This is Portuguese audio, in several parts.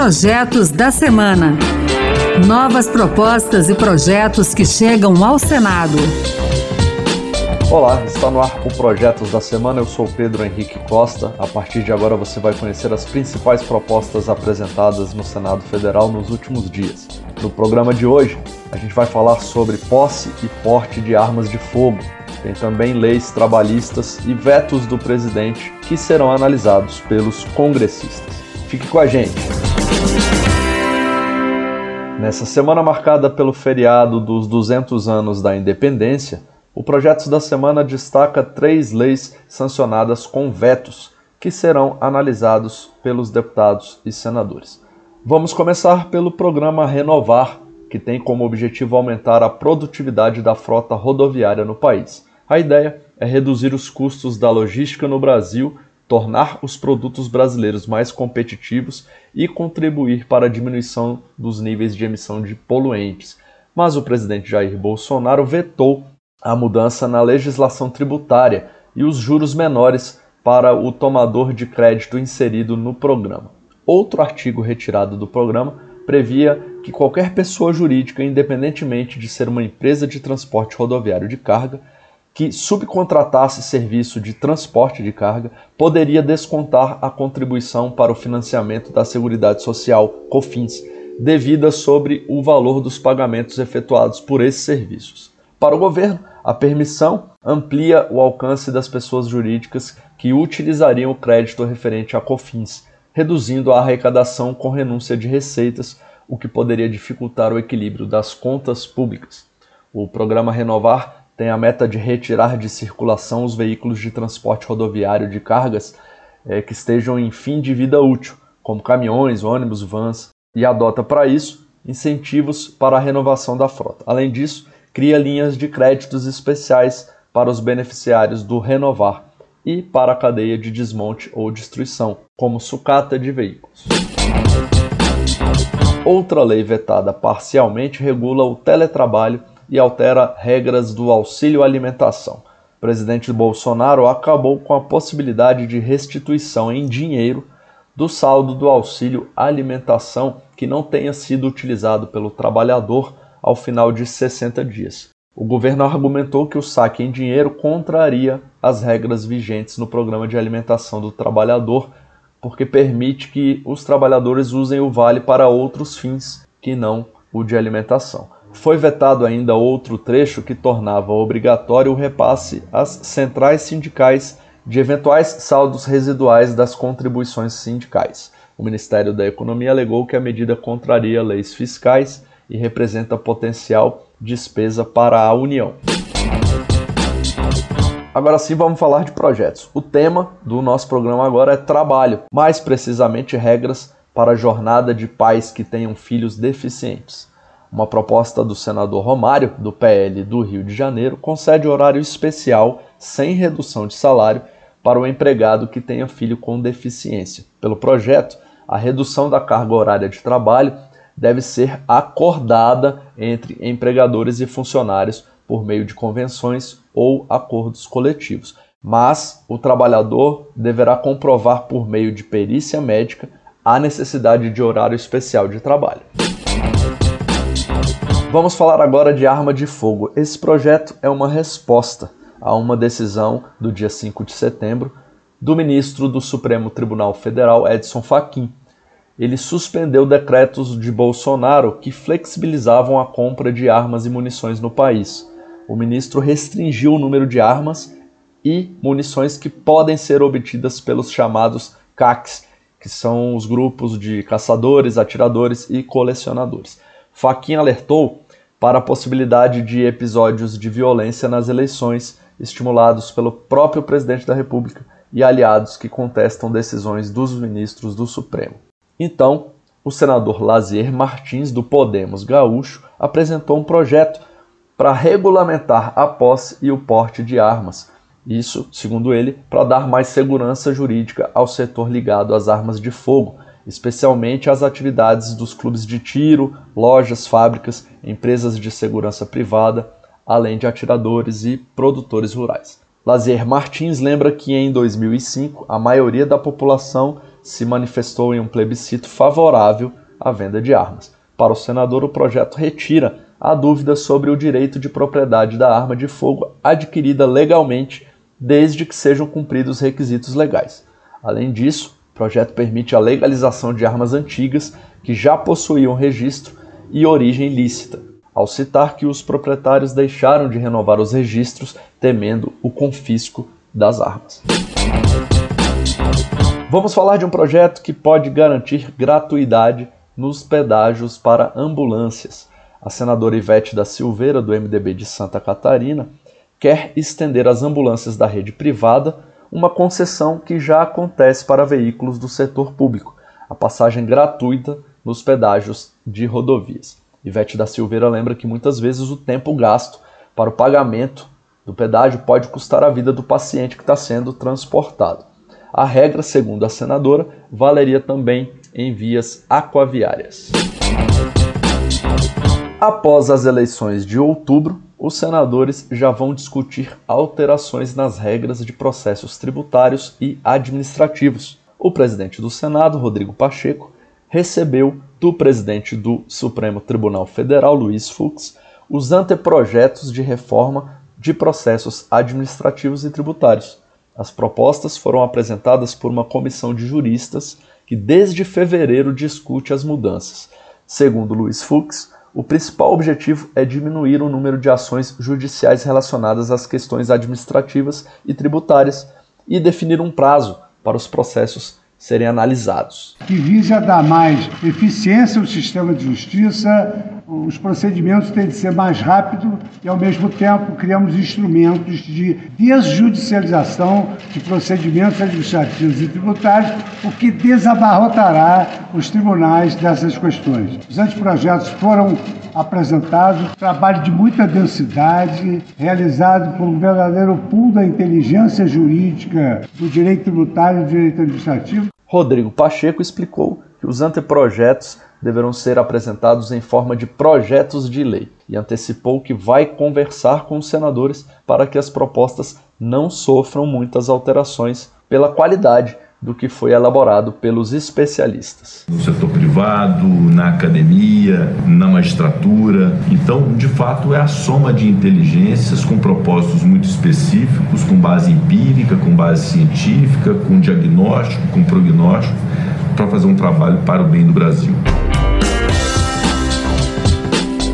Projetos da Semana. Novas propostas e projetos que chegam ao Senado. Olá, está no ar o Projetos da Semana. Eu sou Pedro Henrique Costa. A partir de agora você vai conhecer as principais propostas apresentadas no Senado Federal nos últimos dias. No programa de hoje, a gente vai falar sobre posse e porte de armas de fogo. Tem também leis trabalhistas e vetos do presidente que serão analisados pelos congressistas. Fique com a gente. Nessa semana marcada pelo feriado dos 200 anos da independência, o Projetos da Semana destaca três leis sancionadas com vetos, que serão analisados pelos deputados e senadores. Vamos começar pelo programa Renovar, que tem como objetivo aumentar a produtividade da frota rodoviária no país. A ideia é reduzir os custos da logística no Brasil tornar os produtos brasileiros mais competitivos e contribuir para a diminuição dos níveis de emissão de poluentes. Mas o presidente Jair Bolsonaro vetou a mudança na legislação tributária e os juros menores para o tomador de crédito inserido no programa. Outro artigo retirado do programa previa que qualquer pessoa jurídica, independentemente de ser uma empresa de transporte rodoviário de carga, que subcontratasse serviço de transporte de carga poderia descontar a contribuição para o financiamento da Seguridade Social COFINS, devida sobre o valor dos pagamentos efetuados por esses serviços. Para o governo, a permissão amplia o alcance das pessoas jurídicas que utilizariam o crédito referente a COFINS, reduzindo a arrecadação com renúncia de receitas, o que poderia dificultar o equilíbrio das contas públicas. O programa Renovar tem a meta de retirar de circulação os veículos de transporte rodoviário de cargas é, que estejam em fim de vida útil, como caminhões, ônibus, vans, e adota para isso incentivos para a renovação da frota. Além disso, cria linhas de créditos especiais para os beneficiários do Renovar e para a cadeia de desmonte ou destruição, como sucata de veículos. Outra lei vetada parcialmente regula o teletrabalho e altera regras do auxílio alimentação. O presidente Bolsonaro acabou com a possibilidade de restituição em dinheiro do saldo do auxílio alimentação que não tenha sido utilizado pelo trabalhador ao final de 60 dias. O governo argumentou que o saque em dinheiro contraria as regras vigentes no programa de alimentação do trabalhador, porque permite que os trabalhadores usem o vale para outros fins que não o de alimentação. Foi vetado ainda outro trecho que tornava obrigatório o repasse às centrais sindicais de eventuais saldos residuais das contribuições sindicais. O Ministério da Economia alegou que a medida contraria leis fiscais e representa potencial despesa para a União. Agora sim vamos falar de projetos. O tema do nosso programa agora é trabalho, mais precisamente regras para a jornada de pais que tenham filhos deficientes. Uma proposta do senador Romário, do PL do Rio de Janeiro, concede horário especial sem redução de salário para o empregado que tenha filho com deficiência. Pelo projeto, a redução da carga horária de trabalho deve ser acordada entre empregadores e funcionários por meio de convenções ou acordos coletivos. Mas o trabalhador deverá comprovar por meio de perícia médica a necessidade de horário especial de trabalho. Vamos falar agora de arma de fogo. Esse projeto é uma resposta a uma decisão do dia 5 de setembro do ministro do Supremo Tribunal Federal, Edson Fachin. Ele suspendeu decretos de Bolsonaro que flexibilizavam a compra de armas e munições no país. O ministro restringiu o número de armas e munições que podem ser obtidas pelos chamados CACs, que são os grupos de caçadores, atiradores e colecionadores. Faquin alertou para a possibilidade de episódios de violência nas eleições, estimulados pelo próprio presidente da República e aliados que contestam decisões dos ministros do Supremo. Então, o senador Lazier Martins, do Podemos Gaúcho, apresentou um projeto para regulamentar a posse e o porte de armas. Isso, segundo ele, para dar mais segurança jurídica ao setor ligado às armas de fogo, especialmente as atividades dos clubes de tiro, lojas, fábricas, empresas de segurança privada, além de atiradores e produtores rurais. Lazier Martins lembra que em 2005 a maioria da população se manifestou em um plebiscito favorável à venda de armas. Para o senador, o projeto retira a dúvida sobre o direito de propriedade da arma de fogo adquirida legalmente, desde que sejam cumpridos os requisitos legais. Além disso, o projeto permite a legalização de armas antigas que já possuíam registro e origem lícita, ao citar que os proprietários deixaram de renovar os registros temendo o confisco das armas. Vamos falar de um projeto que pode garantir gratuidade nos pedágios para ambulâncias. A senadora Ivete da Silveira, do MDB de Santa Catarina, quer estender às ambulâncias da rede privada uma concessão que já acontece para veículos do setor público, a passagem gratuita nos pedágios de rodovias. Ivete da Silveira lembra que muitas vezes o tempo gasto para o pagamento do pedágio pode custar a vida do paciente que está sendo transportado. A regra, segundo a senadora, valeria também em vias aquaviárias. Após as eleições de outubro, os senadores já vão discutir alterações nas regras de processos tributários e administrativos. O presidente do Senado, Rodrigo Pacheco, recebeu do presidente do Supremo Tribunal Federal, Luiz Fux, os anteprojetos de reforma de processos administrativos e tributários. As propostas foram apresentadas por uma comissão de juristas que desde fevereiro discute as mudanças. Segundo Luiz Fux, o principal objetivo é diminuir o número de ações judiciais relacionadas às questões administrativas e tributárias e definir um prazo para os processos serem analisados. Que visa dar mais eficiência ao sistema de justiça, os procedimentos têm de ser mais rápidos e, ao mesmo tempo, criamos instrumentos de desjudicialização de procedimentos administrativos e tributários, o que desabarrotará os tribunais dessas questões. Os anteprojetos foram apresentados, trabalho de muita densidade, realizado por um verdadeiro pool da inteligência jurídica do direito tributário e do direito administrativo, Rodrigo Pacheco explicou que os anteprojetos deverão ser apresentados em forma de projetos de lei e antecipou que vai conversar com os senadores para que as propostas não sofram muitas alterações pela qualidade do que foi elaborado pelos especialistas. No setor privado, na academia, na magistratura. Então, de fato, é a soma de inteligências com propósitos muito específicos, com base empírica, com base científica, com diagnóstico, com prognóstico, para fazer um trabalho para o bem do Brasil.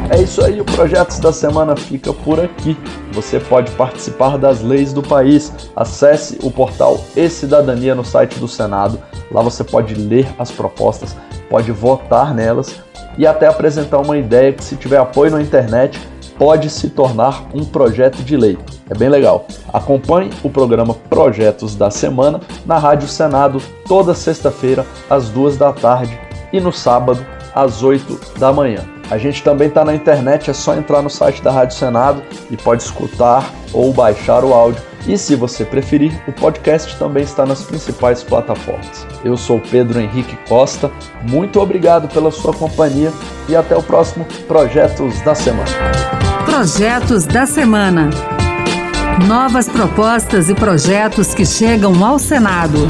É isso aí, o Projetos da Semana fica por aqui. Você pode participar das leis do país. Acesse o portal E-Cidadania no site do Senado. Lá você pode ler as propostas, pode votar nelas e até apresentar uma ideia que, se tiver apoio na internet, pode se tornar um projeto de lei. É bem legal. Acompanhe o programa Projetos da Semana na Rádio Senado toda sexta-feira às duas da tarde e no sábado às 8 da manhã. A gente também está na internet, é só entrar no site da Rádio Senado e pode escutar ou baixar o áudio. E se você preferir, o podcast também está nas principais plataformas. Eu sou Pedro Henrique Costa, muito obrigado pela sua companhia e até o próximo Projetos da Semana. Projetos da Semana. Novas propostas e projetos que chegam ao Senado.